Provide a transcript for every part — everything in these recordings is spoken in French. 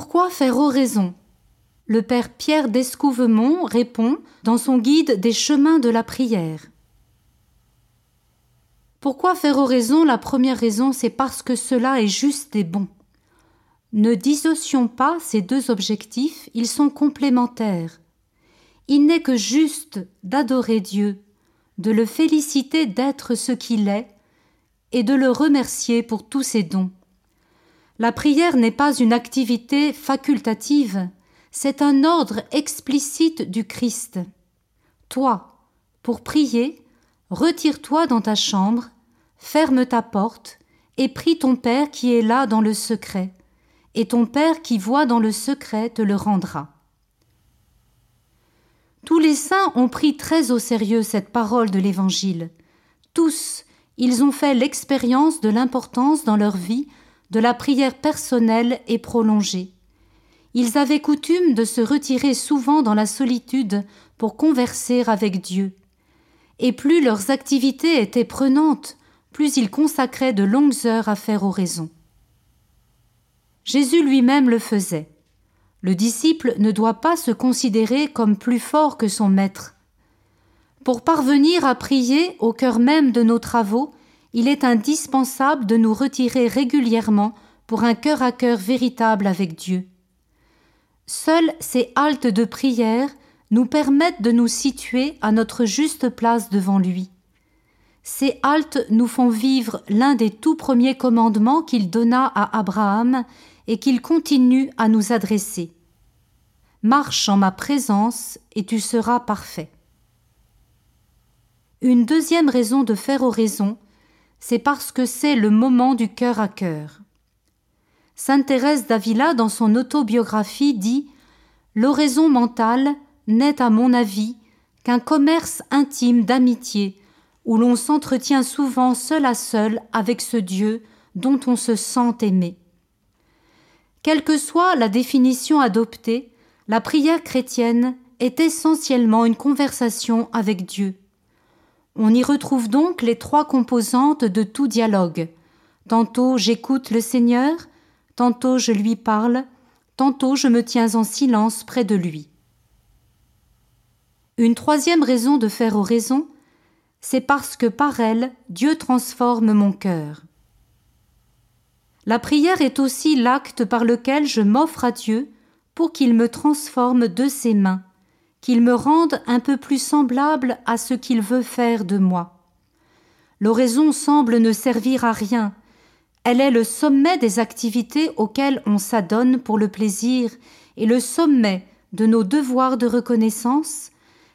Pourquoi faire oraison Le père Pierre d'Escouvemont répond dans son guide des chemins de la prière. Pourquoi faire oraison La première raison, c'est parce que cela est juste et bon. Ne dissocions pas ces deux objectifs, ils sont complémentaires. Il n'est que juste d'adorer Dieu, de le féliciter d'être ce qu'il est, et de le remercier pour tous ses dons. La prière n'est pas une activité facultative, c'est un ordre explicite du Christ. Toi, pour prier, retire-toi dans ta chambre, ferme ta porte, et prie ton Père qui est là dans le secret, et ton Père qui voit dans le secret te le rendra. Tous les saints ont pris très au sérieux cette parole de l'Évangile. Tous, ils ont fait l'expérience de l'importance dans leur vie de la prière personnelle et prolongée. Ils avaient coutume de se retirer souvent dans la solitude pour converser avec Dieu. Et plus leurs activités étaient prenantes, plus ils consacraient de longues heures à faire oraison. Jésus lui-même le faisait. Le disciple ne doit pas se considérer comme plus fort que son maître. Pour parvenir à prier au cœur même de nos travaux, il est indispensable de nous retirer régulièrement pour un cœur à cœur véritable avec Dieu. Seules ces haltes de prière nous permettent de nous situer à notre juste place devant lui. Ces haltes nous font vivre l'un des tout premiers commandements qu'il donna à Abraham et qu'il continue à nous adresser. Marche en ma présence et tu seras parfait. Une deuxième raison de faire oraison, c'est parce que c'est le moment du cœur à cœur. Sainte Thérèse d'Avila, dans son autobiographie, dit L'oraison mentale n'est, à mon avis, qu'un commerce intime d'amitié, où l'on s'entretient souvent seul à seul avec ce Dieu dont on se sent aimé. Quelle que soit la définition adoptée, la prière chrétienne est essentiellement une conversation avec Dieu. On y retrouve donc les trois composantes de tout dialogue. Tantôt j'écoute le Seigneur, tantôt je lui parle, tantôt je me tiens en silence près de lui. Une troisième raison de faire oraison, c'est parce que par elle Dieu transforme mon cœur. La prière est aussi l'acte par lequel je m'offre à Dieu pour qu'il me transforme de ses mains qu'il me rende un peu plus semblable à ce qu'il veut faire de moi. L'oraison semble ne servir à rien. Elle est le sommet des activités auxquelles on s'adonne pour le plaisir et le sommet de nos devoirs de reconnaissance,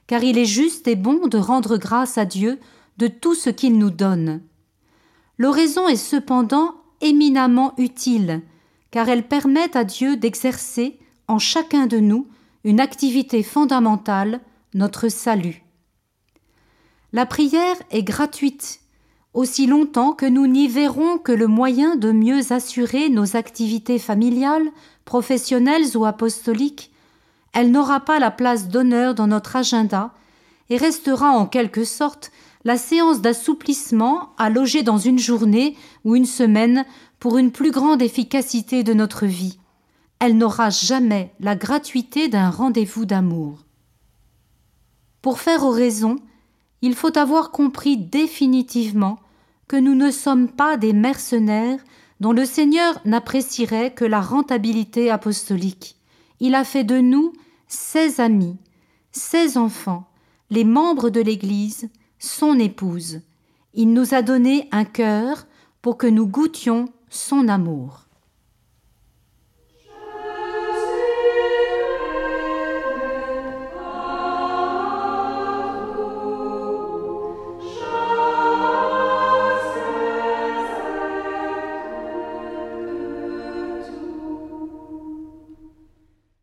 car il est juste et bon de rendre grâce à Dieu de tout ce qu'il nous donne. L'oraison est cependant éminemment utile, car elle permet à Dieu d'exercer en chacun de nous une activité fondamentale, notre salut. La prière est gratuite, aussi longtemps que nous n'y verrons que le moyen de mieux assurer nos activités familiales, professionnelles ou apostoliques, elle n'aura pas la place d'honneur dans notre agenda et restera en quelque sorte la séance d'assouplissement à loger dans une journée ou une semaine pour une plus grande efficacité de notre vie elle n'aura jamais la gratuité d'un rendez-vous d'amour. Pour faire oraison, il faut avoir compris définitivement que nous ne sommes pas des mercenaires dont le Seigneur n'apprécierait que la rentabilité apostolique. Il a fait de nous ses amis, ses enfants, les membres de l'Église, son épouse. Il nous a donné un cœur pour que nous goûtions son amour.